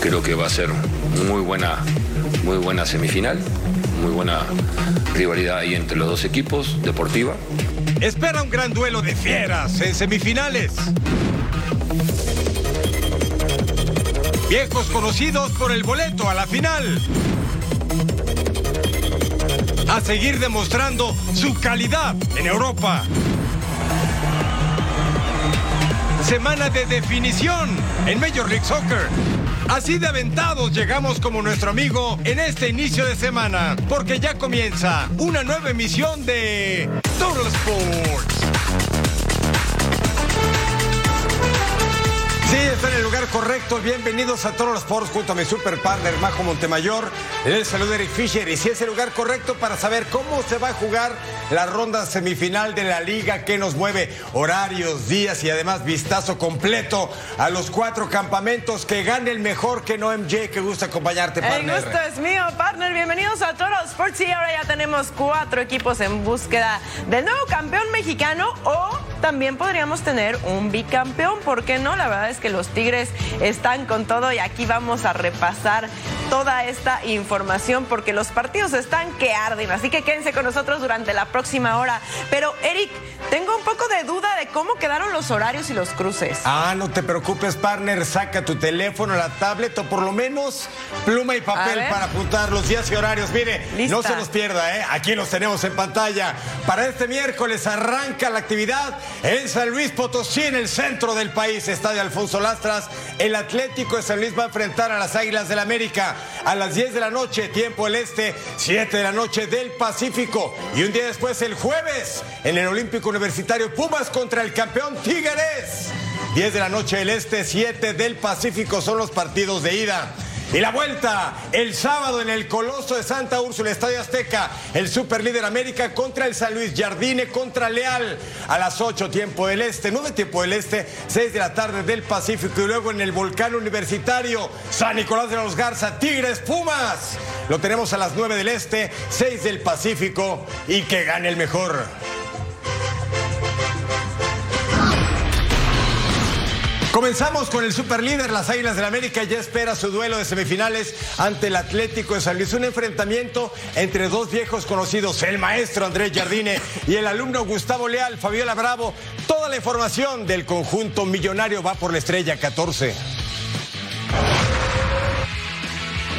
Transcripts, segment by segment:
Creo que va a ser muy buena, muy buena semifinal, muy buena rivalidad ahí entre los dos equipos, deportiva. Espera un gran duelo de fieras en semifinales. Viejos conocidos por el boleto a la final. A seguir demostrando su calidad en Europa. Semana de definición en Major League Soccer. Así de aventados llegamos como nuestro amigo en este inicio de semana, porque ya comienza una nueva emisión de Total Sports. Sí, está en el lugar correcto. Bienvenidos a Todos los Sports junto a mi super partner Majo Montemayor. El saludo Eric Fisher. Y si es el lugar correcto para saber cómo se va a jugar la ronda semifinal de la liga que nos mueve horarios, días y además vistazo completo a los cuatro campamentos. Que gane el mejor que no MJ. Que gusta acompañarte, partner. El gusto es mío, partner. Bienvenidos a Todos los Sports. Y ahora ya tenemos cuatro equipos en búsqueda del nuevo campeón mexicano o también podríamos tener un bicampeón. ¿Por qué no? La verdad es que los Tigres están con todo y aquí vamos a repasar toda esta información porque los partidos están que arden. Así que quédense con nosotros durante la próxima hora. Pero Eric, tengo un poco de duda de cómo quedaron los horarios y los cruces. Ah, no te preocupes, partner. Saca tu teléfono, la tablet o por lo menos pluma y papel para apuntar los días y horarios. Mire, no se nos pierda, ¿eh? Aquí los tenemos en pantalla. Para este miércoles arranca la actividad en San Luis Potosí, en el centro del país, Estadio Alfonso Lastras. El Atlético de San Luis va a enfrentar a las Águilas del la América a las 10 de la noche, tiempo el este, 7 de la noche del Pacífico. Y un día después, el jueves, en el Olímpico Universitario Pumas contra el campeón Tigres. 10 de la noche del este, 7 del Pacífico son los partidos de ida. Y la vuelta el sábado en el Coloso de Santa Úrsula, Estadio Azteca, el Superlíder América contra el San Luis, Jardine contra Leal a las 8 tiempo del Este, 9 tiempo del Este, 6 de la tarde del Pacífico y luego en el Volcán Universitario, San Nicolás de los Garza, Tigres, Pumas. Lo tenemos a las 9 del Este, 6 del Pacífico y que gane el mejor. Comenzamos con el superlíder, las Águilas del la América ya espera su duelo de semifinales ante el Atlético de San Luis. Un enfrentamiento entre dos viejos conocidos, el maestro Andrés Jardine y el alumno Gustavo Leal, Fabiola Bravo. Toda la información del conjunto millonario va por la estrella 14.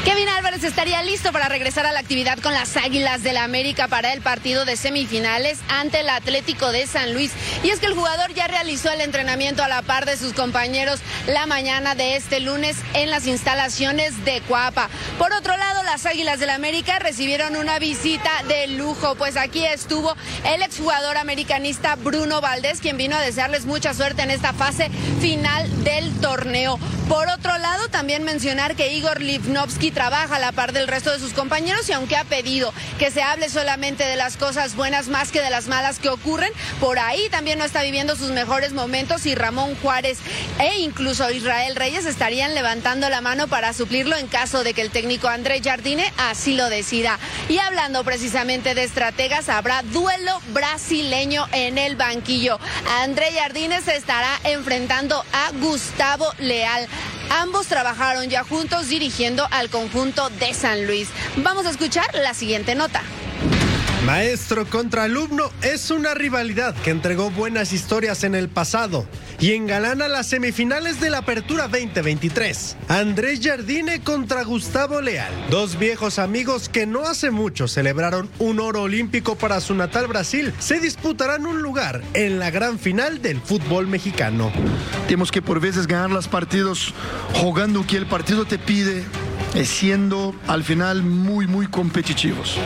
Kevin Álvarez estaría listo para regresar a la actividad con las Águilas del la América para el partido de semifinales ante el Atlético de San Luis. Y es que el jugador ya realizó el entrenamiento a la par de sus compañeros la mañana de este lunes en las instalaciones de Cuapa. Por otro lado, las Águilas del la América recibieron una visita de lujo, pues aquí estuvo el exjugador americanista Bruno Valdés, quien vino a desearles mucha suerte en esta fase final del torneo. Por otro lado, también mencionar que Igor Livnovsky trabaja a la par del resto de sus compañeros y aunque ha pedido que se hable solamente de las cosas buenas más que de las malas que ocurren, por ahí también no está viviendo sus mejores momentos y Ramón Juárez e incluso Israel Reyes estarían levantando la mano para suplirlo en caso de que el técnico André Jardine así lo decida. Y hablando precisamente de estrategas, habrá duelo brasileño en el banquillo. André Jardine se estará enfrentando a Gustavo Leal. Ambos trabajaron ya juntos dirigiendo al conjunto de San Luis. Vamos a escuchar la siguiente nota. Maestro contra alumno es una rivalidad que entregó buenas historias en el pasado y engalana las semifinales de la Apertura 2023. Andrés Jardine contra Gustavo Leal, dos viejos amigos que no hace mucho celebraron un oro olímpico para su natal Brasil, se disputarán un lugar en la gran final del fútbol mexicano. Tenemos que por veces ganar los partidos jugando que el partido te pide, siendo al final muy, muy competitivos.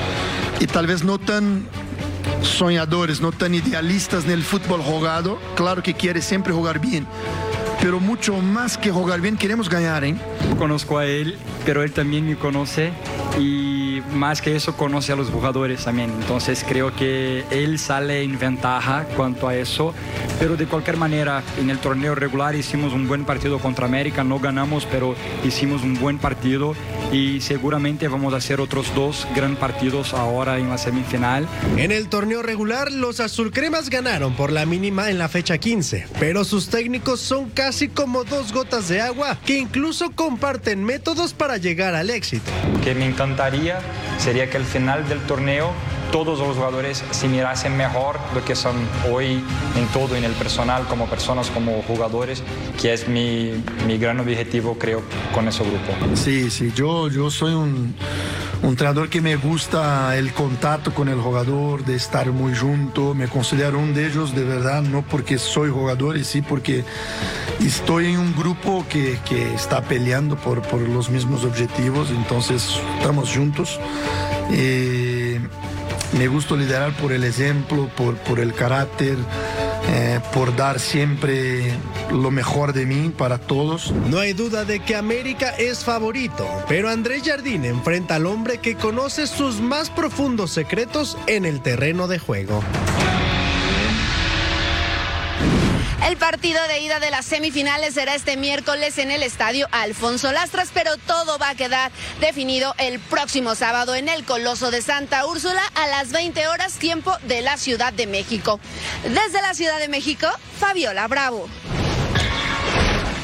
Y tal vez no tan soñadores, no tan idealistas en el fútbol jugado. Claro que quiere siempre jugar bien, pero mucho más que jugar bien queremos ganar, ¿eh? Conozco a él, pero él también me conoce y más que eso conoce a los jugadores también. Entonces creo que él sale en ventaja cuanto a eso. Pero de cualquier manera, en el torneo regular hicimos un buen partido contra América. No ganamos, pero hicimos un buen partido y seguramente vamos a hacer otros dos gran partidos ahora en la semifinal. En el torneo regular, los azulcremas ganaron por la mínima en la fecha 15, pero sus técnicos son casi como dos gotas de agua que incluso comparten métodos para llegar al éxito. Que me encantaría sería que al final del torneo todos los jugadores se mirasen mejor lo que son hoy en todo, en el personal, como personas, como jugadores, que es mi, mi gran objetivo, creo, con ese grupo. Sí, sí, yo, yo soy un, un entrenador que me gusta el contacto con el jugador, de estar muy junto, me considero uno de ellos de verdad, no porque soy jugador, y sí porque estoy en un grupo que, que está peleando por, por los mismos objetivos, entonces estamos juntos. Eh, me gusta liderar por el ejemplo, por, el carácter, eh, por dar siempre lo mejor de mí para todos. No hay duda de que América es favorito, pero Andrés Jardín enfrenta al hombre que conoce sus más profundos secretos en el terreno de juego. El partido de ida de las semifinales será este miércoles en el estadio Alfonso Lastras, pero todo va a quedar definido el próximo sábado en el Coloso de Santa Úrsula a las 20 horas tiempo de la Ciudad de México. Desde la Ciudad de México, Fabiola Bravo.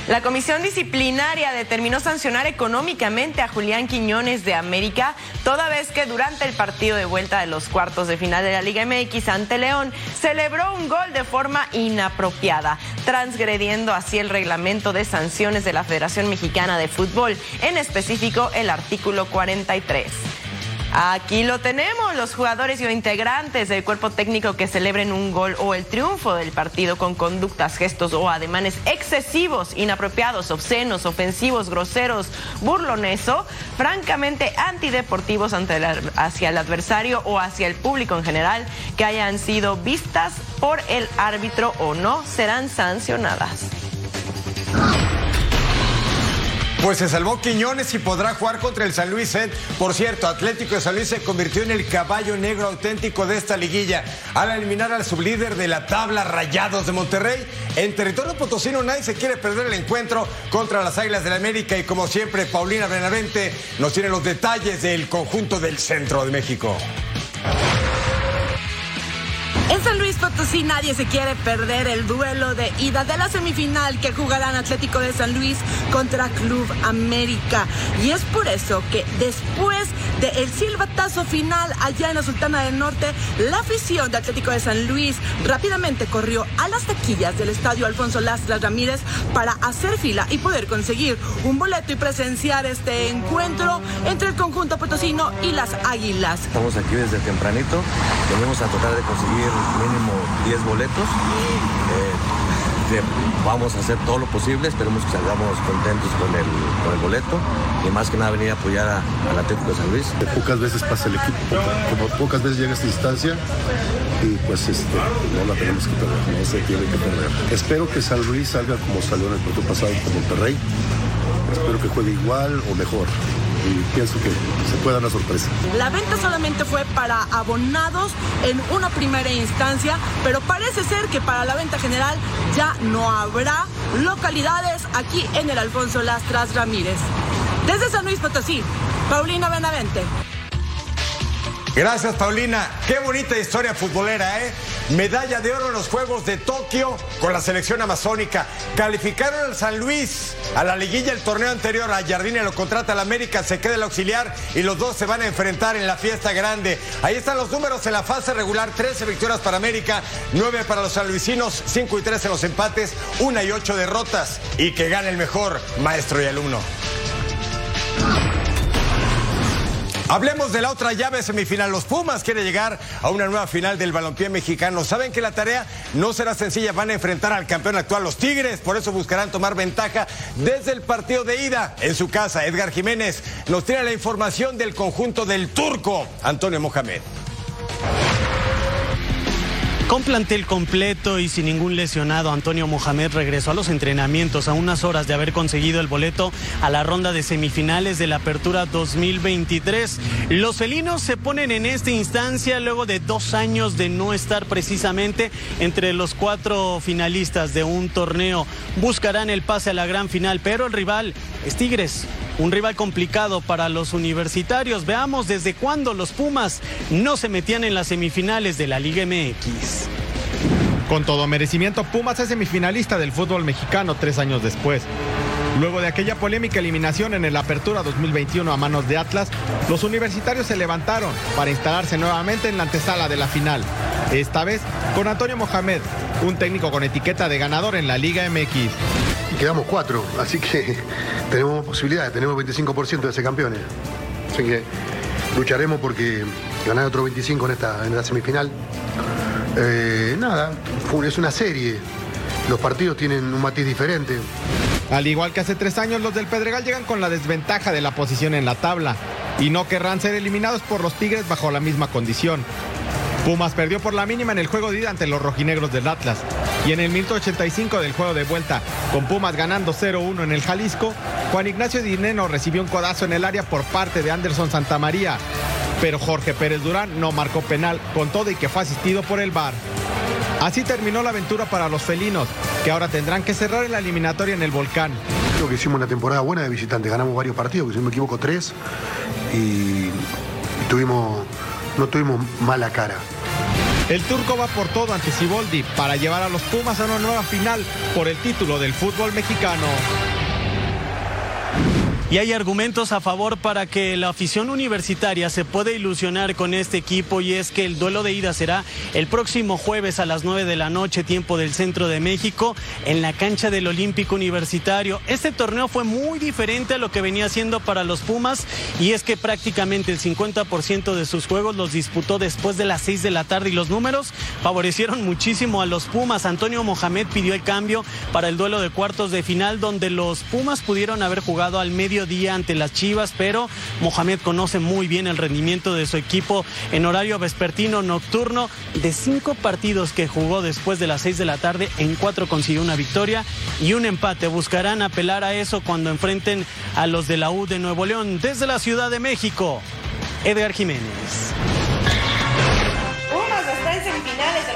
La comisión disciplinaria determinó sancionar económicamente a Julián Quiñones de América, toda vez que durante el partido de vuelta de los cuartos de final de la Liga MX ante León celebró un gol de forma inapropiada, transgrediendo así el reglamento de sanciones de la Federación Mexicana de Fútbol, en específico el artículo 43. Aquí lo tenemos, los jugadores y integrantes del cuerpo técnico que celebren un gol o el triunfo del partido con conductas, gestos o ademanes excesivos, inapropiados, obscenos, ofensivos, groseros, burloneso, francamente antideportivos ante hacia el adversario o hacia el público en general, que hayan sido vistas por el árbitro o no, serán sancionadas. Pues se salvó Quiñones y podrá jugar contra el San Luis. Por cierto, Atlético de San Luis se convirtió en el caballo negro auténtico de esta liguilla al eliminar al sublíder de la tabla Rayados de Monterrey. En territorio potosino nadie se quiere perder el encuentro contra las Águilas del la América y como siempre Paulina Benavente nos tiene los detalles del conjunto del centro de México. En San Luis Potosí nadie se quiere perder el duelo de ida de la semifinal que jugarán Atlético de San Luis contra Club América. Y es por eso que después del silbatazo final allá en la Sultana del Norte, la afición de Atlético de San Luis rápidamente corrió a las taquillas del estadio Alfonso Lastras Ramírez para hacer fila y poder conseguir un boleto y presenciar este encuentro entre el conjunto potosino y las Águilas. Estamos aquí desde tempranito, venimos a tratar de conseguir mínimo 10 boletos. Eh, vamos a hacer todo lo posible, esperemos que salgamos contentos con el, con el boleto y más que nada venir a apoyar al Atlético de San Luis. Pocas veces pasa el equipo, como pocas veces llega a esta instancia y pues este, no la tenemos que perder, no se tiene que perder. Espero que San Luis salga como salió en el partido pasado con Monterrey, espero que juegue igual o mejor y pienso que se puede dar la sorpresa. La venta solamente fue para abonados en una primera instancia, pero parece ser que para la venta general ya no habrá localidades aquí en el Alfonso Lastras Ramírez. Desde San Luis Potosí, Paulina Benavente. Gracias, Paulina. Qué bonita historia futbolera, ¿eh? Medalla de oro en los Juegos de Tokio con la selección amazónica. Calificaron al San Luis a la liguilla el torneo anterior. A Jardine lo contrata al América, se queda el auxiliar y los dos se van a enfrentar en la fiesta grande. Ahí están los números en la fase regular: 13 victorias para América, 9 para los sanluisinos, 5 y 3 en los empates, 1 y 8 derrotas. Y que gane el mejor maestro y alumno. Hablemos de la otra llave semifinal. Los Pumas quieren llegar a una nueva final del balompié mexicano. Saben que la tarea no será sencilla. Van a enfrentar al campeón actual, los Tigres. Por eso buscarán tomar ventaja desde el partido de ida en su casa. Edgar Jiménez nos tiene la información del conjunto del turco, Antonio Mohamed. Con plantel completo y sin ningún lesionado, Antonio Mohamed regresó a los entrenamientos a unas horas de haber conseguido el boleto a la ronda de semifinales de la Apertura 2023. Los felinos se ponen en esta instancia luego de dos años de no estar precisamente entre los cuatro finalistas de un torneo. Buscarán el pase a la gran final, pero el rival es Tigres. Un rival complicado para los universitarios. Veamos desde cuándo los Pumas no se metían en las semifinales de la Liga MX. Con todo merecimiento, Pumas es semifinalista del fútbol mexicano tres años después. Luego de aquella polémica eliminación en el Apertura 2021 a manos de Atlas, los universitarios se levantaron para instalarse nuevamente en la antesala de la final. Esta vez con Antonio Mohamed, un técnico con etiqueta de ganador en la Liga MX quedamos cuatro, así que tenemos posibilidades, tenemos 25% de ser campeones. Así que lucharemos porque ganar otro 25 en esta, en la semifinal. Eh, nada, es una serie. Los partidos tienen un matiz diferente. Al igual que hace tres años, los del Pedregal llegan con la desventaja de la posición en la tabla y no querrán ser eliminados por los Tigres bajo la misma condición. Pumas perdió por la mínima en el juego de ida ante los rojinegros del Atlas. Y en el minuto 85 del juego de vuelta, con Pumas ganando 0-1 en el Jalisco, Juan Ignacio Dineno recibió un codazo en el área por parte de Anderson Santamaría. Pero Jorge Pérez Durán no marcó penal, con todo y que fue asistido por el VAR. Así terminó la aventura para los felinos, que ahora tendrán que cerrar la eliminatoria en el volcán. Creo que hicimos una temporada buena de visitantes, ganamos varios partidos, que si no me equivoco tres, y tuvimos, no tuvimos mala cara. El turco va por todo ante Siboldi para llevar a los Pumas a una nueva final por el título del fútbol mexicano. Y hay argumentos a favor para que la afición universitaria se pueda ilusionar con este equipo y es que el duelo de ida será el próximo jueves a las 9 de la noche, tiempo del centro de México, en la cancha del Olímpico Universitario. Este torneo fue muy diferente a lo que venía siendo para los Pumas y es que prácticamente el 50% de sus juegos los disputó después de las 6 de la tarde y los números favorecieron muchísimo a los Pumas. Antonio Mohamed pidió el cambio para el duelo de cuartos de final donde los Pumas pudieron haber jugado al medio día ante las Chivas, pero Mohamed conoce muy bien el rendimiento de su equipo en horario vespertino nocturno. De cinco partidos que jugó después de las seis de la tarde, en cuatro consiguió una victoria y un empate. Buscarán apelar a eso cuando enfrenten a los de la U de Nuevo León desde la Ciudad de México. Edgar Jiménez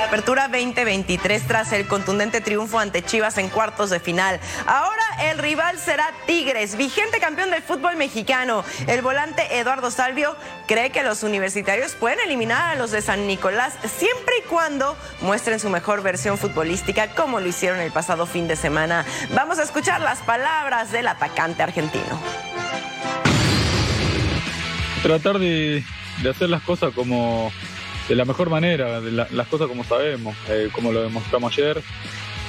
Apertura 2023 tras el contundente triunfo ante Chivas en cuartos de final. Ahora el rival será Tigres, vigente campeón del fútbol mexicano. El volante Eduardo Salvio cree que los universitarios pueden eliminar a los de San Nicolás siempre y cuando muestren su mejor versión futbolística como lo hicieron el pasado fin de semana. Vamos a escuchar las palabras del atacante argentino. Tratar de, de hacer las cosas como de la mejor manera, las cosas como sabemos, eh, como lo demostramos ayer,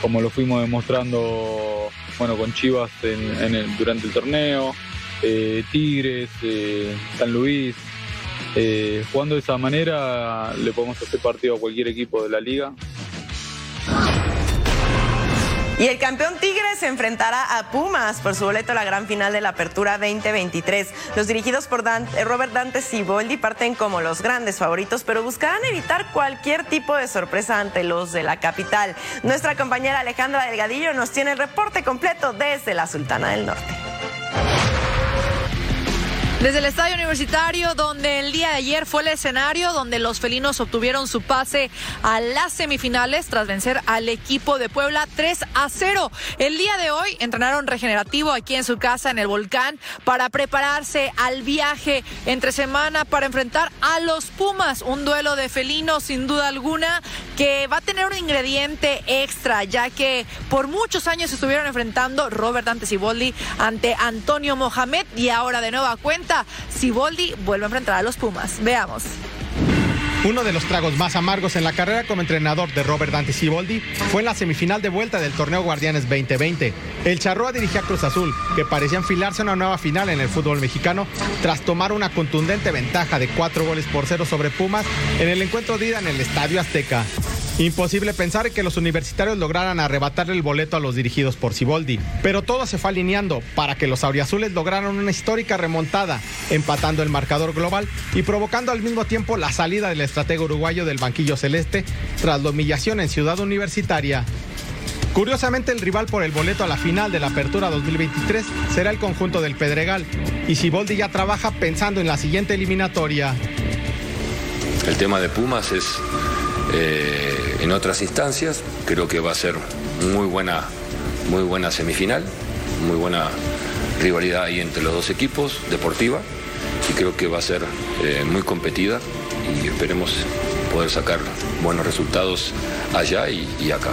como lo fuimos demostrando bueno, con Chivas en, durante el torneo, eh, Tigres, eh, San Luis. jugando de esa manera le podemos hacer partido a cualquier equipo de la liga. Y el campeón Tigres se enfrentará a Pumas por su boleto a la gran final de la Apertura 2023. Los dirigidos por eh, Robert Dante Siboldi parten como los grandes favoritos, pero buscarán evitar cualquier tipo de sorpresa ante los de la capital. Nuestra compañera Alejandra Delgadillo nos tiene el reporte completo desde la Sultana del Norte. Desde el estadio universitario, donde el día de ayer fue el escenario donde los felinos obtuvieron su pase a las semifinales tras vencer al equipo de Puebla 3 a 0. El día de hoy entrenaron regenerativo aquí en su casa en el volcán para prepararse al viaje entre semana para enfrentar a los Pumas. Un duelo de felinos sin duda alguna que va a tener un ingrediente extra, ya que por muchos años estuvieron enfrentando Robert Dante Boldi ante Antonio Mohamed y ahora de nueva cuenta Siboldi vuelve a enfrentar a los Pumas. Veamos. Uno de los tragos más amargos en la carrera como entrenador de Robert Dante Siboldi fue en la semifinal de vuelta del torneo Guardianes 2020. El Charroa dirigía a Cruz Azul, que parecía enfilarse a una nueva final en el fútbol mexicano tras tomar una contundente ventaja de cuatro goles por cero sobre Pumas en el encuentro de ida en el Estadio Azteca. Imposible pensar que los universitarios lograran arrebatarle el boleto a los dirigidos por Ciboldi, pero todo se fue alineando para que los auriazules lograran una histórica remontada, empatando el marcador global y provocando al mismo tiempo la salida del estratega uruguayo del banquillo celeste tras la humillación en Ciudad Universitaria. Curiosamente, el rival por el boleto a la final de la Apertura 2023 será el conjunto del Pedregal, y Ciboldi ya trabaja pensando en la siguiente eliminatoria. El tema de Pumas es eh, en otras instancias. Creo que va a ser muy buena, muy buena semifinal, muy buena rivalidad ahí entre los dos equipos, deportiva, y creo que va a ser eh, muy competida y esperemos poder sacar buenos resultados allá y acá.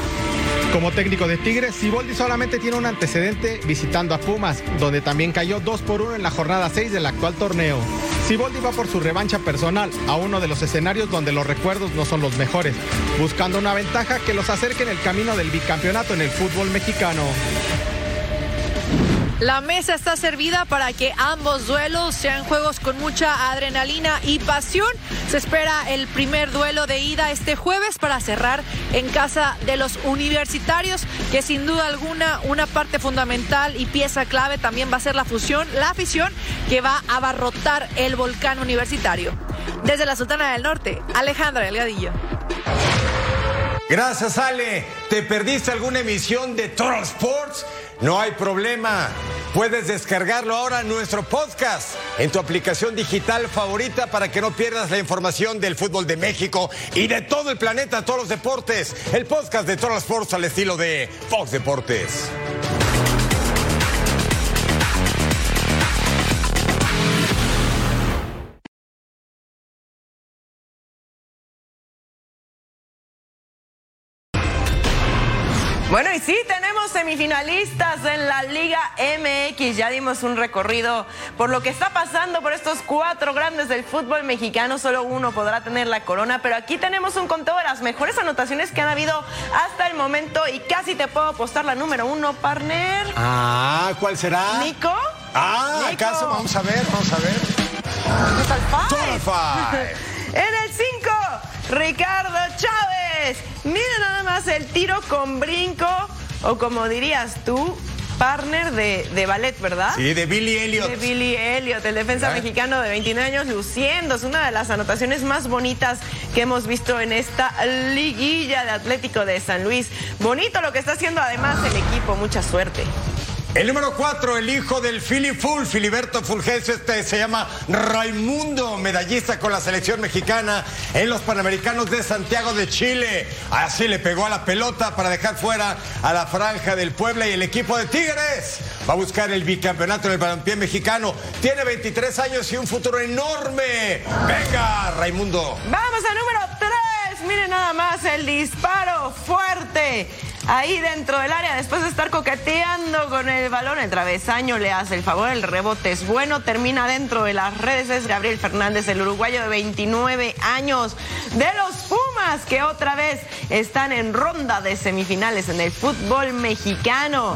Como técnico de Tigres, Siboldi solamente tiene un antecedente visitando a Pumas, donde también cayó 2 por 1 en la jornada 6 del actual torneo. Siboldi va por su revancha personal a uno de los escenarios donde los recuerdos no son los mejores, buscando una ventaja que los acerque en el camino del bicampeonato en el fútbol mexicano. La mesa está servida para que ambos duelos sean juegos con mucha adrenalina y pasión. Se espera el primer duelo de ida este jueves para cerrar en casa de los universitarios, que sin duda alguna una parte fundamental y pieza clave también va a ser la fusión, la afición que va a abarrotar el volcán universitario. Desde la Sultana del Norte, Alejandra Delgadillo. Gracias, Ale. ¿Te perdiste alguna emisión de Total Sports? No hay problema. Puedes descargarlo ahora en nuestro podcast en tu aplicación digital favorita para que no pierdas la información del fútbol de México y de todo el planeta, todos los deportes. El podcast de Total Sports al estilo de Fox Deportes. Semifinalistas en la Liga MX. Ya dimos un recorrido por lo que está pasando por estos cuatro grandes del fútbol mexicano. Solo uno podrá tener la corona, pero aquí tenemos un conteo de las mejores anotaciones que han habido hasta el momento y casi te puedo apostar la número uno, partner. Ah, ¿cuál será? Nico. Ah, ¿acaso? Vamos a ver, vamos a ver. Total Five. en el 5, Ricardo Chávez. Mira nada más el tiro con brinco, o como dirías tú, partner de, de, ballet, ¿verdad? Sí, de Billy Elliot. De Billy Elliot, el defensa mexicano de 29 años, luciendo. Es una de las anotaciones más bonitas que hemos visto en esta liguilla de Atlético de San Luis. Bonito lo que está haciendo además el equipo, mucha suerte. El número cuatro, el hijo del Fili Full, Filiberto Fulgencio, este se llama Raimundo, medallista con la selección mexicana en los Panamericanos de Santiago de Chile. Así le pegó a la pelota para dejar fuera a la franja del Puebla y el equipo de Tigres va a buscar el bicampeonato en el balompié mexicano. Tiene 23 años y un futuro enorme. Venga, Raimundo. Vamos al número 3. Miren nada más el disparo fuerte ahí dentro del área, después de estar coqueteando con el balón, el travesaño le hace el favor, el rebote es bueno, termina dentro de las redes, es Gabriel Fernández, el uruguayo de 29 años, de los Pumas, que otra vez están en ronda de semifinales en el fútbol mexicano.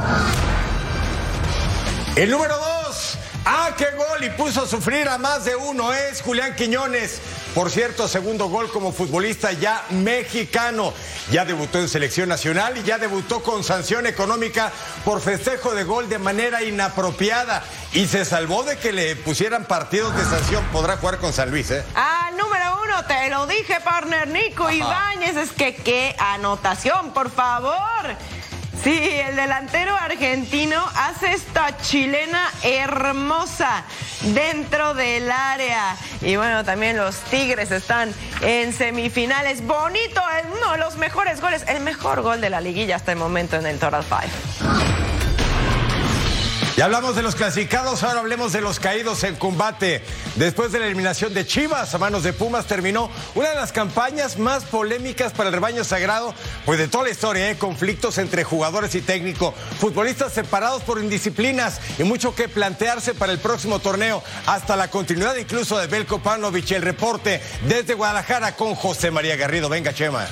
El número dos. Ah, qué gol y puso a sufrir a más de uno. Es Julián Quiñones. Por cierto, segundo gol como futbolista ya mexicano. Ya debutó en selección nacional y ya debutó con sanción económica por festejo de gol de manera inapropiada. Y se salvó de que le pusieran partidos de sanción. Podrá jugar con San Luis, ¿eh? Ah, número uno, te lo dije, partner Nico Ibáñez. Es que qué anotación, por favor. Sí, el delantero argentino hace esta chilena hermosa dentro del área. Y bueno, también los Tigres están en semifinales. Bonito, uno de los mejores goles, el mejor gol de la liguilla hasta el momento en el Total Five. Ya hablamos de los clasificados, ahora hablemos de los caídos en combate. Después de la eliminación de Chivas a manos de Pumas, terminó una de las campañas más polémicas para el rebaño sagrado, pues de toda la historia, ¿eh? conflictos entre jugadores y técnico, futbolistas separados por indisciplinas y mucho que plantearse para el próximo torneo, hasta la continuidad incluso de Belko Panovich. El reporte desde Guadalajara con José María Garrido. Venga, Chema.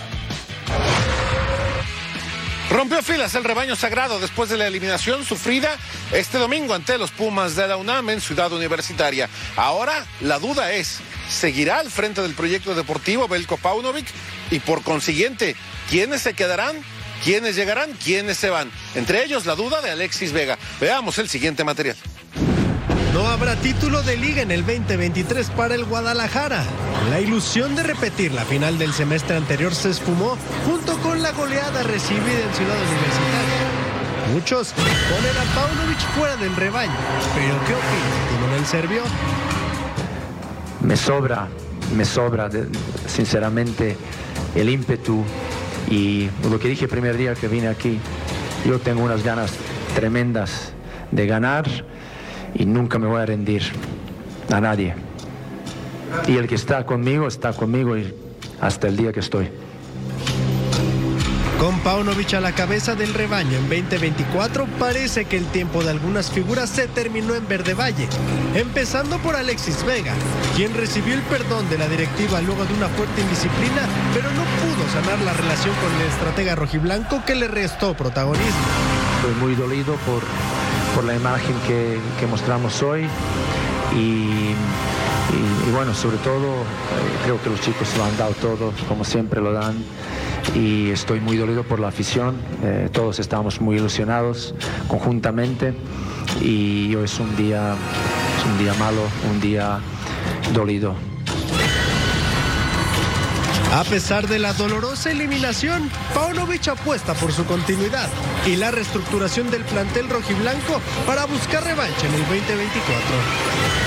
Rompió filas el rebaño sagrado después de la eliminación sufrida este domingo ante los Pumas de la UNAM en Ciudad Universitaria. Ahora la duda es, ¿seguirá al frente del proyecto deportivo Belko Paunovic y por consiguiente, ¿quiénes se quedarán? ¿Quiénes llegarán? ¿Quiénes se van? Entre ellos la duda de Alexis Vega. Veamos el siguiente material. No habrá título de liga en el 2023 para el Guadalajara. La ilusión de repetir la final del semestre anterior se esfumó junto con la goleada recibida en Ciudad Universitaria. Muchos ponen a Paunovic fuera del rebaño. Pero ¿qué opina el Serbio? Me sobra, me sobra sinceramente el ímpetu y lo que dije el primer día que vine aquí. Yo tengo unas ganas tremendas de ganar y nunca me voy a rendir a nadie. Y el que está conmigo está conmigo hasta el día que estoy. Con Paunovic a la cabeza del rebaño en 2024, parece que el tiempo de algunas figuras se terminó en Verde Valle. Empezando por Alexis Vega, quien recibió el perdón de la directiva luego de una fuerte indisciplina, pero no pudo sanar la relación con el estratega rojiblanco que le restó protagonismo. Estoy muy dolido por por la imagen que, mostramos hoy. Y, bueno, sobre todo eh, creo que los chicos lo han dado todo, como siempre lo dan. Y estoy muy dolido por la afición, eh, todos estamos muy ilusionados conjuntamente. Y hoy es un día, es un día malo, un día dolido. A pesar de la dolorosa eliminación, Paunovic apuesta por su continuidad y la reestructuración del plantel rojiblanco para buscar revancha en el 2024.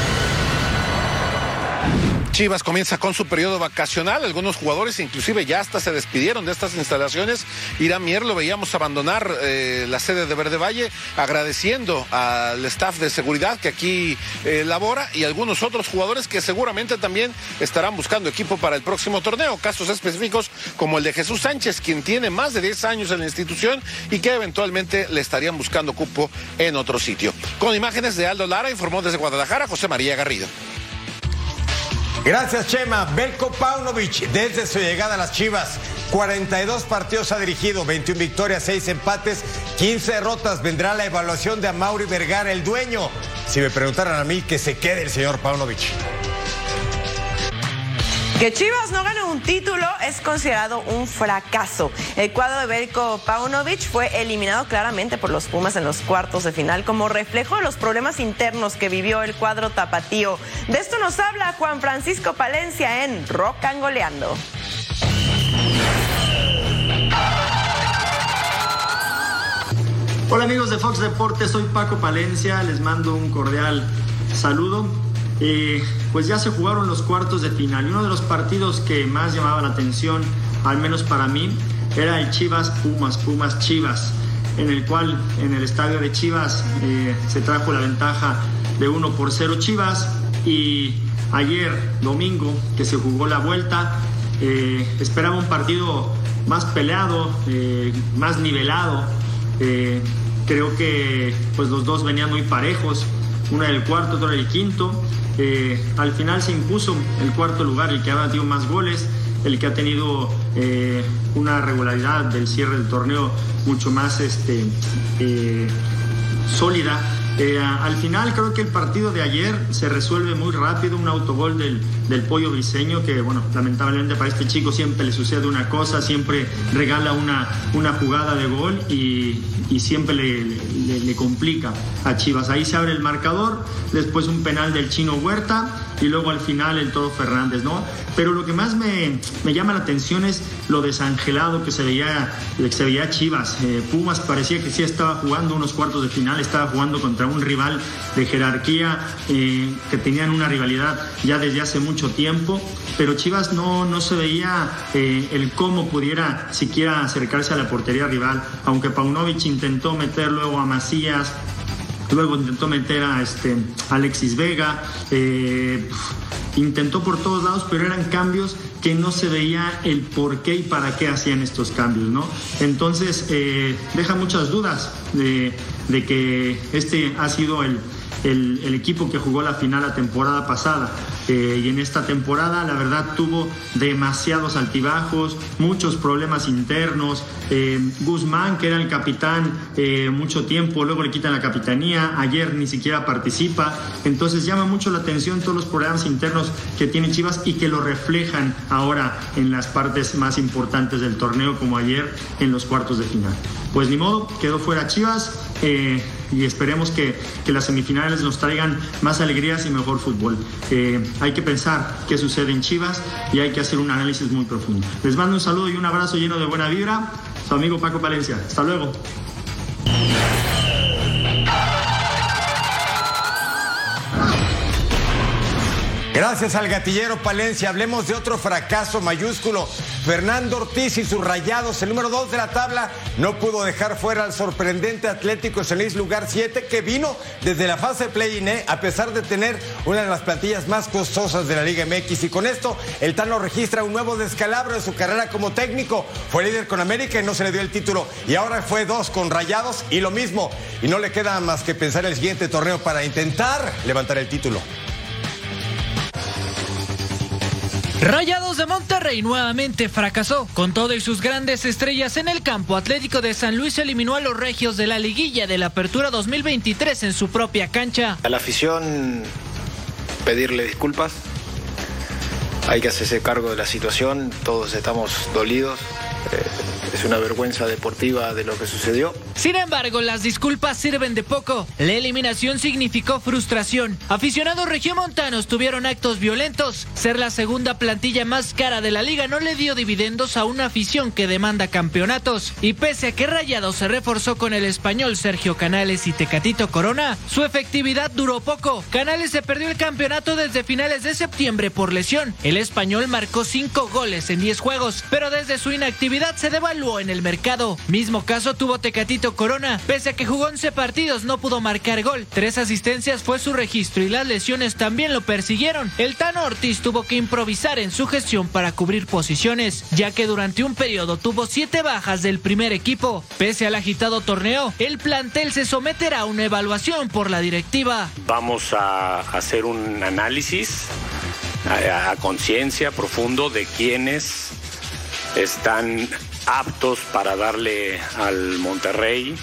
Chivas comienza con su periodo vacacional. Algunos jugadores inclusive ya hasta se despidieron de estas instalaciones. Irán Mier lo veíamos abandonar eh, la sede de Verde Valle, agradeciendo al staff de seguridad que aquí eh, labora y algunos otros jugadores que seguramente también estarán buscando equipo para el próximo torneo. Casos específicos como el de Jesús Sánchez, quien tiene más de 10 años en la institución y que eventualmente le estarían buscando cupo en otro sitio. Con imágenes de Aldo Lara, informó desde Guadalajara José María Garrido. Gracias, Chema. Belko Paunovic, desde su llegada a las Chivas, 42 partidos ha dirigido, 21 victorias, 6 empates, 15 derrotas. Vendrá la evaluación de Amaury Vergara, el dueño. Si me preguntaran a mí, que se quede el señor Paunovic. Que Chivas no gane un título es considerado un fracaso. El cuadro de Belko Paunovic fue eliminado claramente por los Pumas en los cuartos de final como reflejo de los problemas internos que vivió el cuadro tapatío. De esto nos habla Juan Francisco Palencia en Rock Angoleando. Hola amigos de Fox Deportes, soy Paco Palencia, les mando un cordial saludo. Eh, pues ya se jugaron los cuartos de final. Y uno de los partidos que más llamaba la atención, al menos para mí, era el Chivas Pumas, Pumas Chivas, en el cual en el estadio de Chivas eh, se trajo la ventaja de 1 por 0 Chivas. Y ayer, domingo, que se jugó la vuelta, eh, esperaba un partido más peleado, más nivelado. creo que pues los dos venían muy parejos, uno era el cuarto, otro era el al final se impuso el cuarto lugar, el que ha tenido más goles, el que ha tenido eh, una regularidad del cierre del torneo mucho más este, eh, sólida eh, al final creo que el partido de ayer se resuelve muy rápido, un autogol del, del pollo briseño que, bueno, lamentablemente para este chico siempre le sucede una cosa, siempre regala una, una jugada de gol y, y siempre le, le, complica a Chivas. Ahí se abre el marcador, después un penal del chino Huerta y luego al final el todo Fernández, ¿no? Pero lo que más me, me llama la atención es lo desangelado que se veía, que se veía Chivas. Eh, Pumas parecía que sí estaba jugando unos cuartos de final, estaba jugando contra un rival de jerarquía eh, que tenían una rivalidad ya desde hace mucho tiempo, pero Chivas no, no se veía eh, el cómo pudiera siquiera acercarse a la portería rival, aunque Paunovic intentó meter luego a Macías, luego intentó meter a este, Alexis Vega, eh, intentó por todos lados, pero eran cambios que no se veía el por qué y para qué hacían estos cambios, ¿no? Entonces, eh, deja muchas dudas de, de, que este ha sido el, el, equipo que jugó la final la temporada pasada. Y en esta temporada la verdad tuvo demasiados altibajos, muchos problemas internos. Guzmán, que era el capitán mucho tiempo, luego le quitan la capitanía, ayer ni siquiera participa. Entonces llama mucho la atención todos los problemas internos que tiene Chivas y que lo reflejan ahora en las partes más importantes del torneo, como ayer en los cuartos de final. Pues ni modo, quedó fuera Chivas eh, y esperemos que, las semifinales nos traigan más alegrías y mejor fútbol. Eh, hay que pensar qué sucede en Chivas y hay que hacer un análisis muy profundo. Les mando un saludo y un abrazo lleno de buena vibra. Su amigo Paco Palencia. Hasta luego. Gracias al gatillero Palencia. Hablemos de otro fracaso mayúsculo. Fernando Ortiz y sus rayados, el número 2 de la tabla, no pudo dejar fuera al sorprendente Atlético Luis lugar 7 que vino desde la fase play-in ¿eh? a pesar de tener una de las plantillas más costosas de la Liga MX. Y con esto, el Tano registra un nuevo descalabro de su carrera como técnico. Fue líder con América y no se le dio el título. Y ahora fue dos con rayados y lo mismo. Y no le queda más que pensar el siguiente torneo para intentar levantar el título. Rayados de Monterrey nuevamente fracasó. Con todo y sus grandes estrellas en el campo, Atlético de San Luis eliminó a los regios de la liguilla de la Apertura 2023 en su propia cancha. A la afición pedirle disculpas. Hay que hacerse cargo de la situación. Todos estamos dolidos. Eh, es una vergüenza deportiva de lo que sucedió. Sin embargo, las disculpas sirven de poco. La eliminación significó frustración. Aficionados regiomontanos tuvieron actos violentos. Ser la segunda plantilla más cara de la liga no le dio dividendos a una afición que demanda campeonatos. Y pese a que Rayado se reforzó con el español Sergio Canales y Tecatito Corona, su efectividad duró poco. Canales se perdió el campeonato desde finales de septiembre por lesión. El español marcó cinco goles en 10 juegos, pero desde su inactividad se devaluó en el mercado. Mismo caso tuvo Tecatito Corona. Pese a que jugó 11 partidos, no pudo marcar gol. Tres asistencias fue su registro y las lesiones también lo persiguieron. El Tano Ortiz tuvo que improvisar en su gestión para cubrir posiciones, ya que durante un periodo tuvo siete bajas del primer equipo. Pese al agitado torneo, el plantel se someterá a una evaluación por la directiva. Vamos a hacer un análisis a, conciencia profundo de quienes están aptos para darle al Monterrey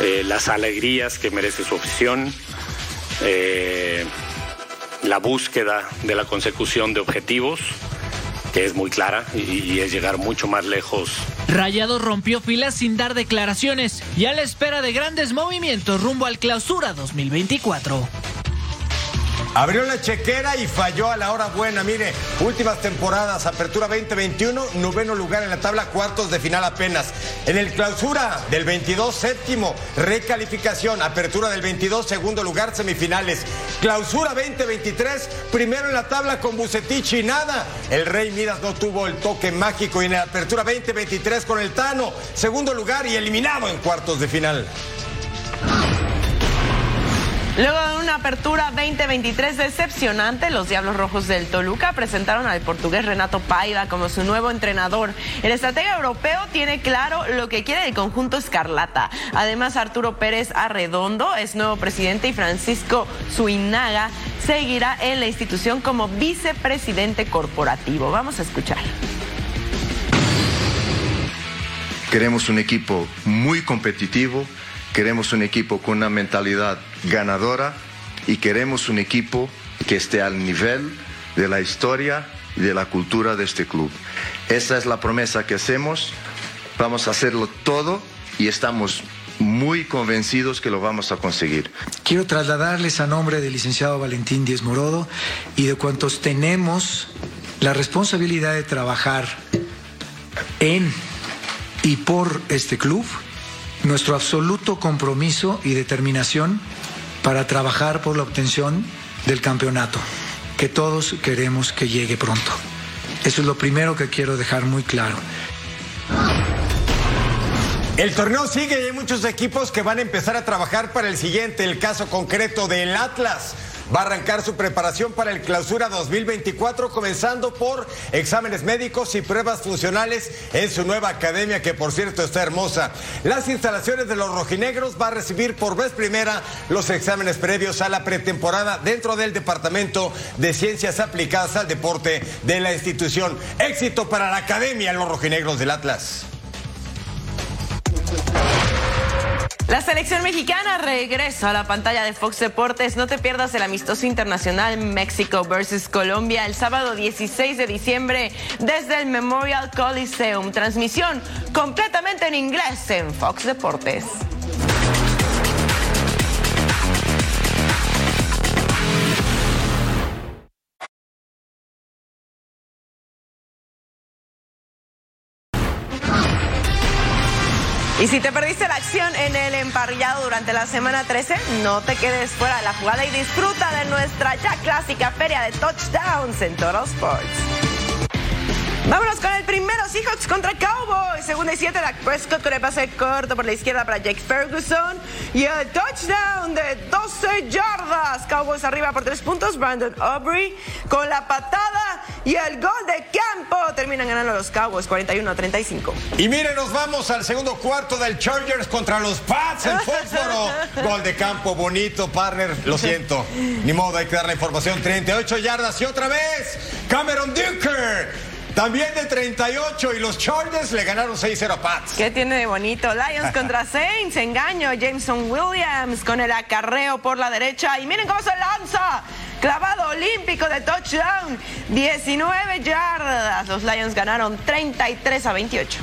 eh, las alegrías que merece su afición, eh, la búsqueda de la consecución de objetivos que es muy clara y, y, es llegar mucho más lejos. Rayado rompió filas sin dar declaraciones y a la espera de grandes movimientos rumbo al clausura 2024. Abrió la chequera y falló a la hora buena. Mire, últimas temporadas, apertura 2021, noveno lugar en la tabla, cuartos de final apenas. En el clausura del 22, séptimo, recalificación, apertura del 22, segundo lugar, semifinales. Clausura 2023, primero en la tabla con Bucetich y nada. El Rey Midas no tuvo el toque mágico y en la apertura 2023 con el Tano, segundo lugar y eliminado en cuartos de final. Luego de una apertura 2023 decepcionante, los Diablos Rojos del Toluca presentaron al portugués Renato Paiva como su nuevo entrenador. El estratega europeo tiene claro lo que quiere el conjunto Escarlata. Además, Arturo Pérez Arredondo es nuevo presidente y Francisco Suinaga seguirá en la institución como vicepresidente corporativo. Vamos a escuchar. Queremos un equipo muy competitivo Queremos un equipo con una mentalidad ganadora y queremos un equipo que esté al nivel de la historia y de la cultura de este club. Esa es la promesa que hacemos. Vamos a hacerlo todo y estamos muy convencidos que lo vamos a conseguir. Quiero trasladarles a nombre del licenciado Valentín Díez Morodo y de cuantos tenemos la responsabilidad de trabajar en y por este club nuestro absoluto compromiso y determinación para trabajar por la obtención del campeonato, que todos queremos que llegue pronto. Eso es lo primero que quiero dejar muy claro. El torneo sigue y hay muchos equipos que van a empezar a trabajar para el siguiente, el caso concreto del Atlas. Va a arrancar su preparación para el clausura 2024, comenzando por exámenes médicos y pruebas funcionales en su nueva academia, que por cierto está hermosa. Las instalaciones de los rojinegros va a recibir por vez primera los exámenes previos a la pretemporada dentro del Departamento de Ciencias Aplicadas al Deporte de la institución. Éxito para la academia, los rojinegros del Atlas. La selección mexicana regresa a la pantalla de Fox Deportes. No te pierdas el amistoso internacional México versus Colombia el sábado 16 de diciembre desde el Memorial Coliseum. Transmisión completamente en inglés en Fox Deportes. Y si te perdiste la en el emparrillado durante la semana 13, no te quedes fuera de la jugada y disfruta de nuestra ya clásica feria de touchdowns en Total Sports. Vámonos con el primero, Seahawks contra Cowboys. Segunda y siete, Dak Prescott con el pase corto por la izquierda para Jake Ferguson. Y el touchdown de 12 yardas. Cowboys arriba por tres puntos. Brandon Aubrey con la patada y el gol de campo. Terminan ganando los Cowboys 41 a 35. Y miren, nos vamos al segundo cuarto del Chargers contra los Pats en Foxboro. gol de campo bonito, partner. Lo siento. Ni modo, hay que dar la información. 38 yardas y otra vez. Cameron Duker también de 38 y los Chargers le ganaron 6-0 a Pats. ¿Qué tiene de bonito? Lions contra Saints, engaño. Jameson Williams con el acarreo por la derecha. Y miren cómo se lanza. Clavado olímpico de touchdown. 19 yardas. Los Lions ganaron 33 a 28.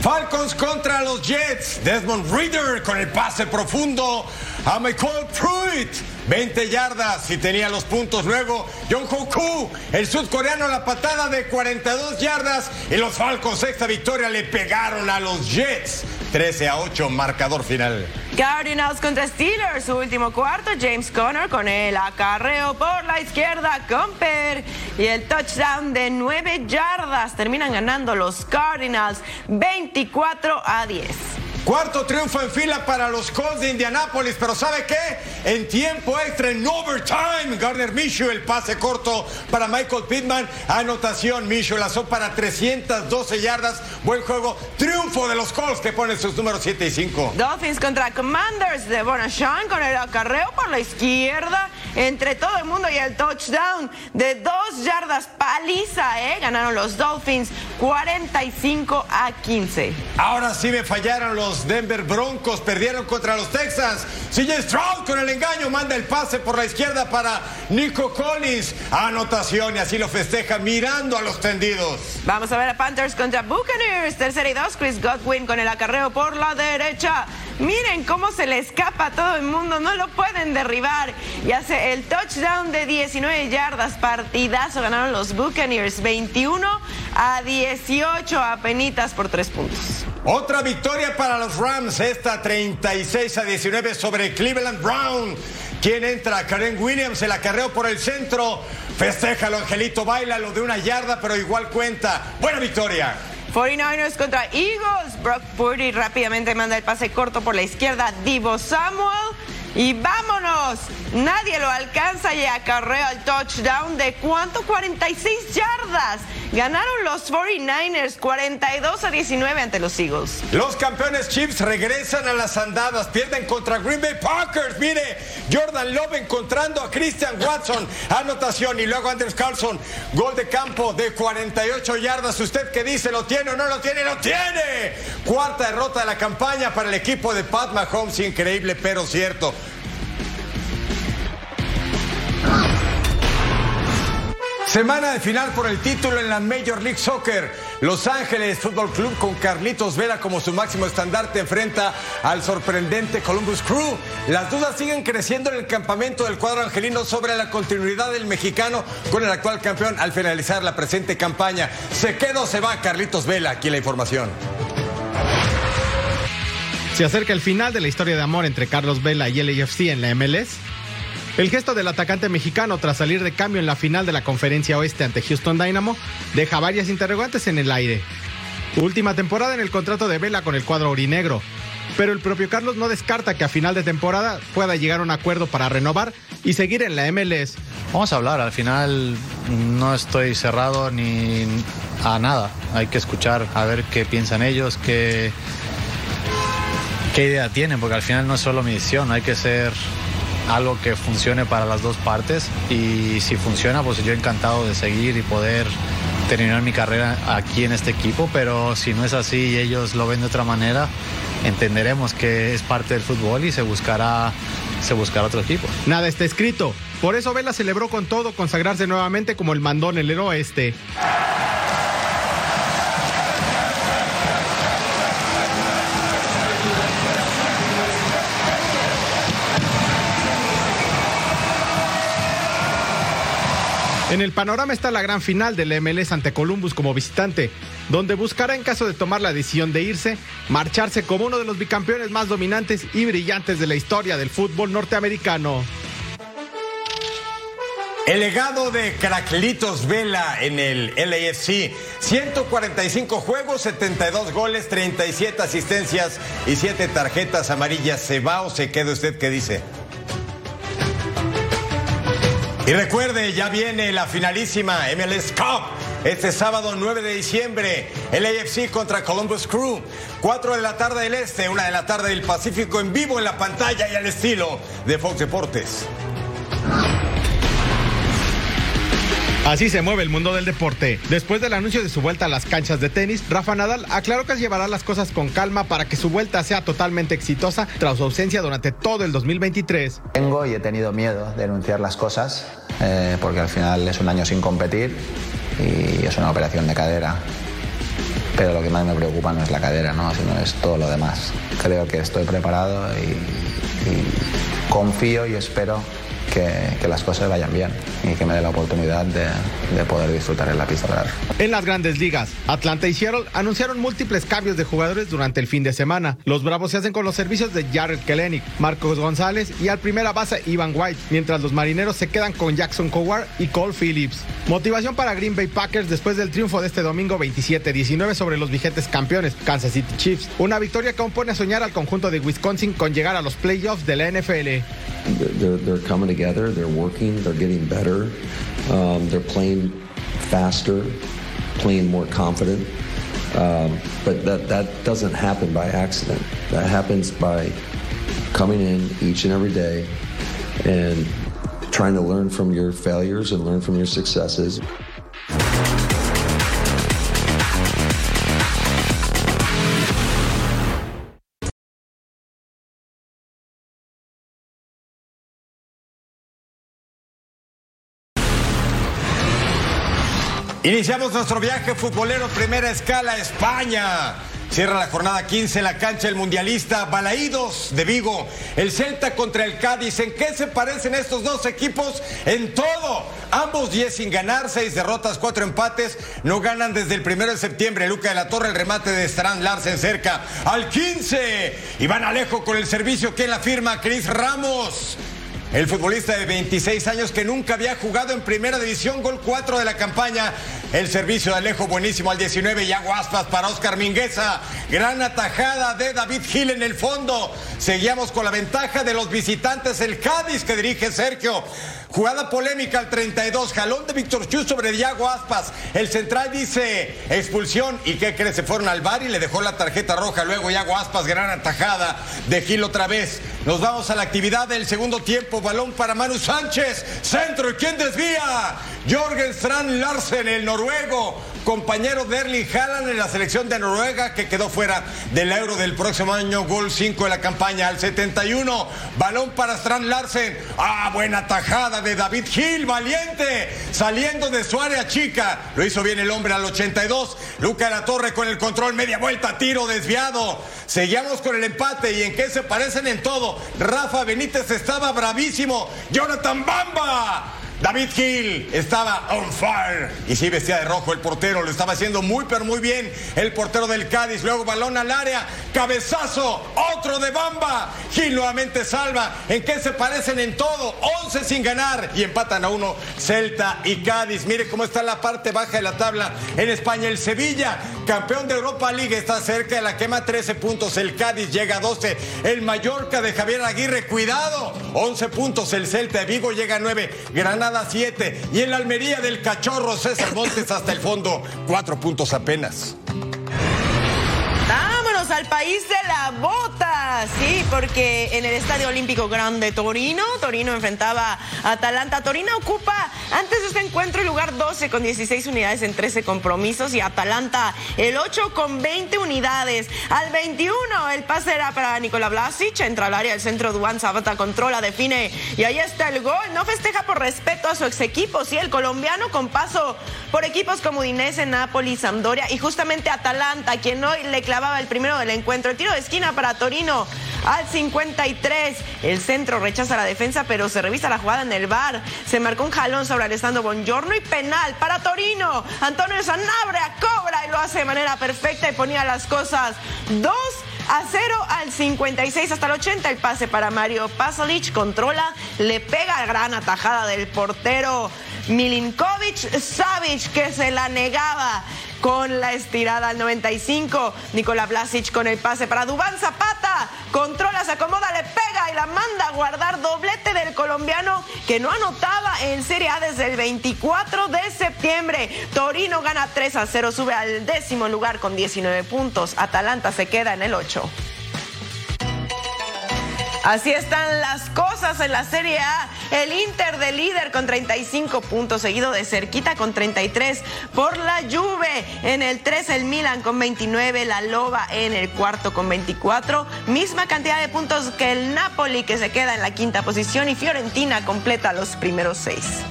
Falcons contra los Jets. Desmond Reader con el pase profundo a Michael Pruitt. 20 yardas y tenía los puntos. Luego, John Hoku, el sudcoreano, la patada de 42 yardas. Y los Falcons, sexta victoria, le pegaron a los Jets. 13 a 8, marcador final. Cardinals contra Steelers, su último cuarto. James Conner con el acarreo por la izquierda. Comper y el touchdown de 9 yardas. Terminan ganando los Cardinals 24 a 10. Cuarto triunfo en fila para los Colts de Indianápolis, pero ¿sabe qué? En tiempo extra, en overtime, Gardner Minshew, el pase corto para Michael Pittman, anotación, Minshew lanzó para 312 yardas, buen juego, triunfo de los Colts que ponen sus números 7 y 5. Dolphins contra Commanders de Bonachan con el acarreo por la izquierda, entre todo el mundo y el touchdown de dos yardas, paliza, ¿eh? Ganaron los Dolphins 45 a 15. Ahora sí me fallaron los Denver Broncos perdieron contra los Texans. CJ Stroud con el engaño manda el pase por la izquierda para Nico Collins. Anotación y así lo festeja mirando a los tendidos. Vamos a ver a Panthers contra Buccaneers. Tercera y dos. Chris Godwin con el acarreo por la derecha. Miren cómo se le escapa a todo el mundo. No lo pueden derribar. Y hace el touchdown de 19 yardas. Partidazo. Ganaron los Buccaneers 21 a 18 a penitas por tres puntos. Otra victoria para los Rams, esta 36 a 19 sobre Cleveland Brown. ¿Quién entra? Karen Williams, el acarreo por el centro. Festéjalo, Angelito, baila lo de una yarda, pero igual cuenta. Buena victoria. 49ers contra Eagles. Brock Purdy rápidamente manda el pase corto por la izquierda. Divo Samuel y vámonos. Nadie lo alcanza y acarrea el touchdown de cuánto? 46 yardas. Ganaron los 49ers 42 a 19 ante los Eagles. Los campeones Chiefs regresan a las andadas, pierden contra Green Bay Packers. Mire, Jordan Love encontrando a Christian Watson, anotación y luego Anders Carlson, gol de campo de 48 yardas. ¿Usted qué dice? ¿Lo tiene o no lo tiene? ¡Lo tiene! Cuarta derrota de la campaña para el equipo de Pat Mahomes, increíble pero cierto. Semana de final por el título en la Major League Soccer. Los Ángeles Fútbol Club con Carlitos Vela como su máximo estandarte enfrenta al sorprendente Columbus Crew. Las dudas siguen creciendo en el campamento del cuadro angelino sobre la continuidad del mexicano con el actual campeón al finalizar la presente campaña. ¿Se queda o se va Carlitos Vela? Aquí la información. Se acerca el final de la historia de amor entre Carlos Vela y el en la MLS. El gesto del atacante mexicano tras salir de cambio en la final de la conferencia oeste ante Houston Dynamo deja varias interrogantes en el aire. Última temporada en el contrato de Vela con el cuadro orinegro. pero el propio Carlos no descarta que a final de temporada pueda llegar a un acuerdo para renovar y seguir en la MLS. Vamos a hablar, al final no estoy cerrado ni a nada. Hay que escuchar a ver qué piensan ellos, qué, qué idea tienen, porque al final no es solo mi decisión, hay que ser algo que funcione para las dos partes y si funciona, pues yo encantado de seguir y poder terminar mi carrera aquí en este equipo, pero si no es así y ellos lo ven de otra manera, entenderemos que es parte del fútbol y se buscará, se buscará otro equipo. Nada está escrito. Por eso Vela celebró con todo consagrarse nuevamente como el mandón el héroe En el panorama está la gran final del MLS ante Columbus como visitante, donde buscará en caso de tomar la decisión de irse, marcharse como uno de los bicampeones más dominantes y brillantes de la historia del fútbol norteamericano. El legado de Caraclitos Vela en el LAFC, 145 juegos, 72 goles, 37 asistencias y 7 tarjetas amarillas. ¿Se va o se queda usted? ¿Qué dice? Y recuerde, ya viene la finalísima MLS Cup. Este sábado 9 de diciembre, el AFC contra Columbus Crew. 4 de la tarde del Este, 1 de la tarde del Pacífico en vivo en la pantalla y al estilo de Fox Deportes. Así se mueve el mundo del deporte. Después del anuncio de su vuelta a las canchas de tenis, Rafa Nadal aclaró que llevará las cosas con calma para que su vuelta sea totalmente exitosa tras su ausencia durante todo el 2023. Tengo y he tenido miedo de anunciar las cosas eh, porque al final es un año sin competir y es una operación de cadera. Pero lo que más me preocupa no es la cadera, ¿no? sino es todo lo demás. Creo que estoy preparado y confío y espero que, las cosas vayan bien y que me dé la oportunidad de, poder disfrutar en la pista real. En las grandes ligas, Atlanta y Seattle anunciaron múltiples cambios de jugadores durante el fin de semana. Los Bravos se hacen con los servicios de Jared Kelenic, Marcos González y al primera base Ivan White, mientras los marineros se quedan con Jackson Coward y Cole Phillips. Motivación para Green Bay Packers después del triunfo de este domingo 27-19 sobre los vigentes campeones Kansas City Chiefs. Una victoria que aún pone a soñar al conjunto de Wisconsin con llegar a los playoffs de la NFL. Together. They're working. They're getting better. Um, they're playing faster, playing more confident. Um, but that that doesn't happen by accident. That happens by coming in each and every day and trying to learn from your failures and learn from your successes. Iniciamos nuestro viaje futbolero primera escala España. Cierra la jornada 15 en la cancha el mundialista Balaídos de Vigo. El Celta contra el Cádiz. ¿En qué se parecen estos dos equipos? En todo. Ambos 10 sin ganar, 6 derrotas, 4 empates. No ganan desde el primero de septiembre. Luca de la Torre, el remate de Strand Larsen cerca al 15. Iván Alejo con el servicio que la firma Cris Ramos. El futbolista de 26 años que nunca había jugado en primera división, gol 4 de la campaña. El servicio de Alejo buenísimo al 19 y Aguaspas para Oscar Mingueza. Gran atajada de David Gil en el fondo. Seguíamos con la ventaja de los visitantes, el Cádiz que dirige Sergio. Jugada polémica al 32, jalón de Víctor Chu sobre Diago Aspas. El central dice expulsión y ¿qué cree? Se fueron al bar y le dejó la tarjeta roja. Luego Diago Aspas, gran atajada de Gil otra vez. Nos vamos a la actividad del segundo tiempo. Balón para Manu Sánchez. Centro. ¿Y quién desvía? Jorgen Strand Larsen, el noruego compañero de Erling en la selección de Noruega que quedó fuera del Euro del próximo año, gol 5 de la campaña. Al 71, balón para Strand Larsen, ah, buena tajada de David Gil, valiente, saliendo de su área chica, lo hizo bien el hombre al 82, Luca la Torre con el control, media vuelta, tiro desviado, seguíamos con el empate y en qué se parecen en todo, Rafa Benítez estaba bravísimo, Jonathan Bamba David Gil estaba on fire. Y sí, vestía de rojo el portero. Lo estaba haciendo muy, pero muy bien el portero del Cádiz. Luego balón al área. Cabezazo. otro de Bamba. Gil nuevamente salva. ¿En qué se parecen en todo? 11 sin ganar y empatan a uno Celta y Cádiz. Mire cómo está la parte baja de la tabla. En España el Sevilla, campeón de Europa League, está cerca de la quema 13 puntos. El Cádiz llega a 12. El Mallorca de Javier Aguirre, cuidado. 11 puntos. El Celta de Vigo llega a 9. Granada 7. Y en la Almería del Cachorro César Montes hasta el fondo. 4 puntos apenas al país de la bota, sí, porque en el Estadio Olímpico Grande Torino, Torino enfrentaba a Atalanta. Torino ocupa antes de este encuentro el lugar 12 con 16 unidades en 13 compromisos y Atalanta el 8 con 20 unidades. Al 21 el pase era para Nikola Vlasic, entra al área del centro Duan Zapata, controla, define y ahí está el gol. No festeja por respeto a su ex equipo, sí, el colombiano con paso por equipos como Udinese, Napoli, Sampdoria y justamente Atalanta, quien hoy le clavaba el primero el encuentro. El tiro de esquina para Torino al 53. El centro rechaza la defensa, pero se revisa la jugada en el bar. Se marcó un jalón sobre Alessandro Bongiorno y penal para Torino. Antonio Sanabria cobra y lo hace de manera perfecta y ponía las cosas 2 a 0 al 56 hasta el 80. El pase para Mario Pasalic. Controla, le pega gran atajada del portero Milinkovic Savic que se la negaba con la estirada al 95. Nikola Vlasic con el pase para Dubán Zapata. Controla, se acomoda, le pega y la manda a guardar doblete del colombiano que no anotaba en Serie A desde el 24 de septiembre. Torino gana 3 a 0, sube al décimo lugar con 19 puntos. Atalanta se queda en el 8. Así están las cosas en la Serie A. El Inter de líder con 35 puntos, seguido de cerquita con 33 por la Juve. En el 3 el Milan con 29, la Loba en el cuarto con 24. Misma cantidad de puntos que el Napoli que se queda en la quinta posición y Fiorentina completa los primeros seis.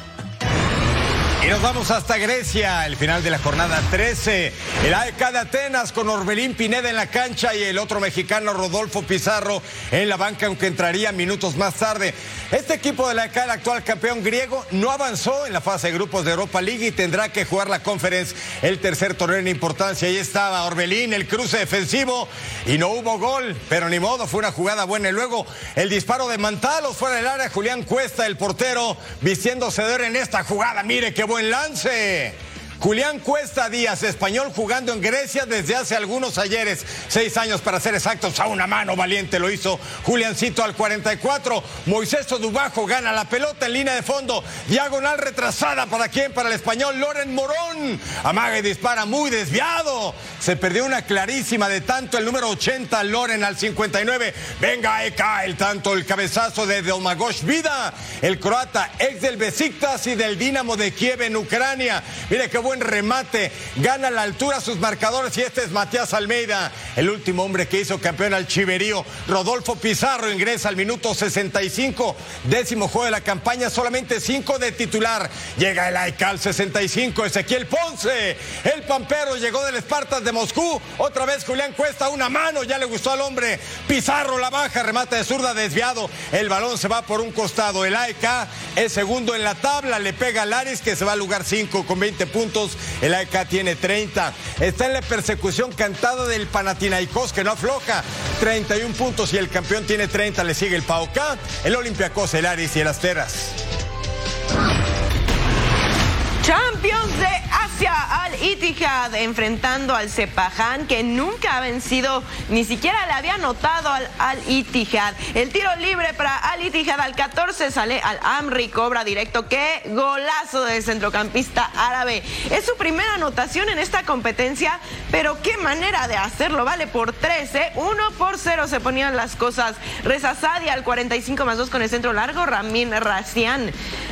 Y nos vamos hasta Grecia, el final de la jornada 13. El AEK de Atenas con Orbelín Pineda en la cancha y el otro mexicano Rodolfo Pizarro en la banca, aunque entraría minutos más tarde. Este equipo de la AEK, el actual campeón griego, no avanzó en la fase de grupos de Europa League y tendrá que jugar la Conference, el tercer torneo en importancia. Ahí estaba Orbelín, el cruce defensivo y no hubo gol, pero ni modo, fue una jugada buena. Y luego el disparo de Mantalos fuera del área, Julián Cuesta, el portero, vistiéndose de en esta jugada. Mire qué buen lance. Julián Cuesta Díaz, español jugando en Grecia desde hace algunos ayeres, seis años para ser exactos, a una mano valiente lo hizo Juliancito al 44. Moisés Dubajo gana la pelota en línea de fondo, diagonal retrasada para quién, para el español Loren Morón. Amaga y dispara muy desviado. Se perdió una clarísima de tanto el número 80, Loren al 59. Venga, Eka, el tanto, el cabezazo de Domagosh Vida, el croata ex del Besiktas y del Dinamo de Kiev en Ucrania. Mire qué buen remate, gana la altura sus marcadores y este es Matías Almeida, el último hombre que hizo campeón al Chiverío. Rodolfo Pizarro ingresa al minuto 65, décimo juego de la campaña, solamente cinco de titular. Llega el Aical 65, Ezequiel Ponce, el Pampero llegó del Espartas de Moscú, otra vez Julián Cuesta, una mano, ya le gustó al hombre. Pizarro la baja, remate de zurda desviado, el balón se va por un costado. El AEK es segundo en la tabla, le pega a Laris que se va al lugar 5 con 20 puntos el AEK tiene 30. Está en la persecución cantada del Panathinaikos, que no afloja. 31 puntos y el campeón tiene 30. Le sigue el PAOK, el Olympiacos, el Aris y el Asteras. Champions de Asia al Itihad enfrentando al Sepahan que nunca ha vencido, ni siquiera le había notado al Al Itihad. El tiro libre para Al Itihad al 14 sale al Amri, cobra directo. Qué golazo del centrocampista árabe. Es su primera anotación en esta competencia, pero qué manera de hacerlo. Vale por 13, 1 por 0 se ponían las cosas. Reza Sadia al 45 más 2 con el centro largo. Ramin Racian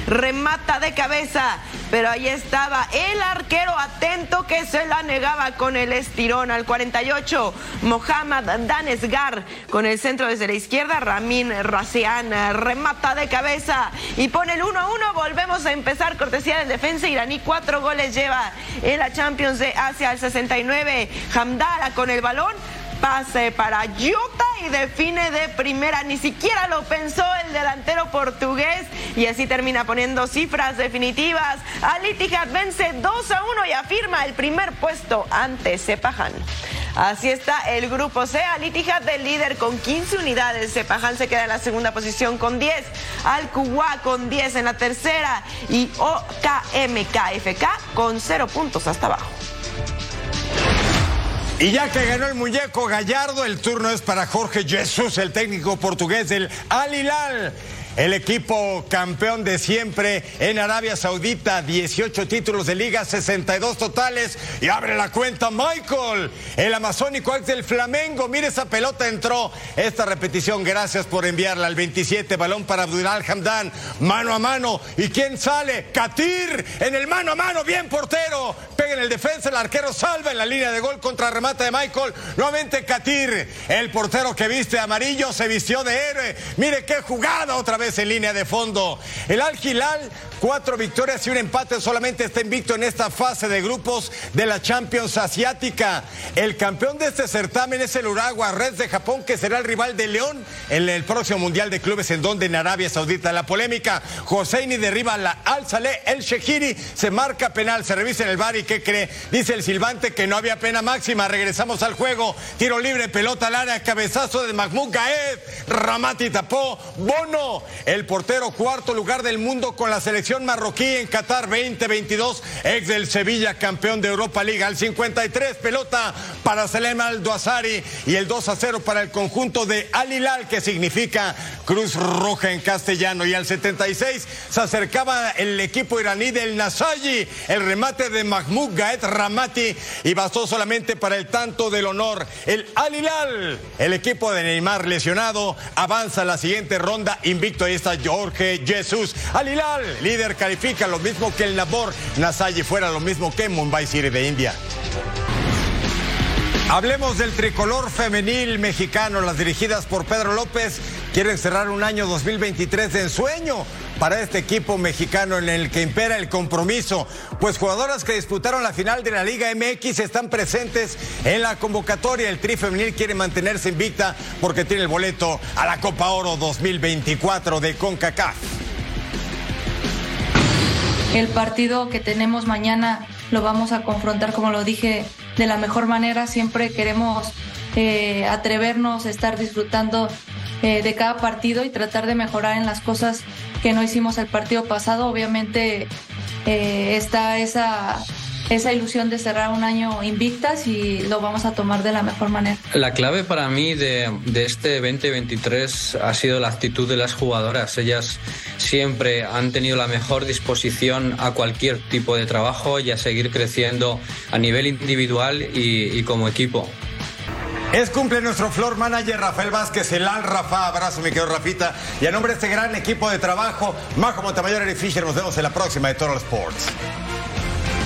remata de cabeza, pero ahí estaba el arquero atento que se la negaba con el estirón al 48. Mohamed Danesgar con el centro desde la izquierda. Ramin Racian remata de cabeza y pone el 1 a 1. Volvemos a empezar. Cortesía del defensa iraní. Cuatro goles lleva en la Champions de Asia al 69. Hamdala con el balón pase para Jota y define de primera. Ni siquiera lo pensó el delantero portugués y así termina poniendo cifras definitivas. Al vence 2 a 1 y afirma el primer puesto ante Sepahan. Así está el grupo C. Al Ittihad del líder con 15 unidades. Sepahán se queda en la segunda posición con 10. Al con 10 en la tercera. Y OKMKFK con 0 puntos hasta abajo. Y ya que ganó el muñeco Gallardo, el turno es para Jorge Jesús, el técnico portugués del Al Hilal. El equipo campeón de siempre en Arabia Saudita, 18 títulos de liga, 62 totales. Y abre la cuenta Michael, el amazónico ex del Flamengo. Mire esa pelota entró. Esta repetición, gracias por enviarla al 27. Balón para Abdulal Hamdan, mano a mano. ¿Y quién sale? Katir en el mano a mano, bien portero. Pega en el defensa, el arquero salva en la línea de gol contra remate de Michael. Nuevamente Katir, el portero que viste amarillo, se vistió de héroe. Mire qué jugada otra vez en línea de fondo. El Al Hilal, cuatro victorias y un empate, solamente está invicto en esta fase de grupos de la Champions Asiática. El campeón de este certamen es el Uragua Reds de Japón, que será el rival de León en el próximo Mundial de Clubes, en donde en Arabia Saudita la polémica. Joseini derriba la Al Saleh, el Shehiri se marca penal, se revisa en el bar y ¿qué cree? Dice el silbante que no había pena máxima. Regresamos al juego. Tiro libre, pelota al área, cabezazo de Mahmoud Gaed. Ramati tapó. Bono el portero cuarto lugar del mundo con la selección marroquí en Qatar 2022, ex del Sevilla, campeón de Europa League. Al 53, pelota para Selema Aldoazari y el 2 a 0 para el conjunto de Al Hilal, que significa Cruz Roja en castellano. Y al 76 se acercaba el equipo iraní del Nasayi, el remate de Mahmoud Gaet Ramati y bastó solamente para el tanto del honor. El Al Hilal, el equipo de Neymar lesionado, avanza a la siguiente ronda invicto ahí está Jorge Jesús. Al Hilal, líder califica lo mismo que el Nabor. Nasayi fuera lo mismo que Mumbai City de India. Hablemos del tricolor femenil mexicano. Las dirigidas por Pedro López quieren cerrar un año 2023 de ensueño para este equipo mexicano en el que impera el compromiso. Pues jugadoras que disputaron la final de la Liga MX están presentes en la convocatoria. El Tri Femenil quiere mantenerse invicta porque tiene el boleto a la Copa Oro 2024 de CONCACAF. El partido que tenemos mañana lo vamos a confrontar, como lo dije, de la mejor manera. Siempre queremos eh, atrevernos estar disfrutando eh, de cada partido y tratar de mejorar en las cosas que no hicimos el partido pasado. Obviamente eh, está esa, esa ilusión de cerrar un año invictas y lo vamos a tomar de la mejor manera. La clave para mí de, de este 2023 ha sido la actitud de las jugadoras. Ellas siempre han tenido la mejor disposición a cualquier tipo de trabajo y a seguir creciendo a nivel individual y, y como equipo. Es cumple nuestro floor manager Rafael Vázquez, el Al Rafa. Abrazo, mi querido Rafita. Y a nombre de este gran equipo de trabajo, Majo Montemayor y Fisher, nos vemos en la próxima de Toro Sports.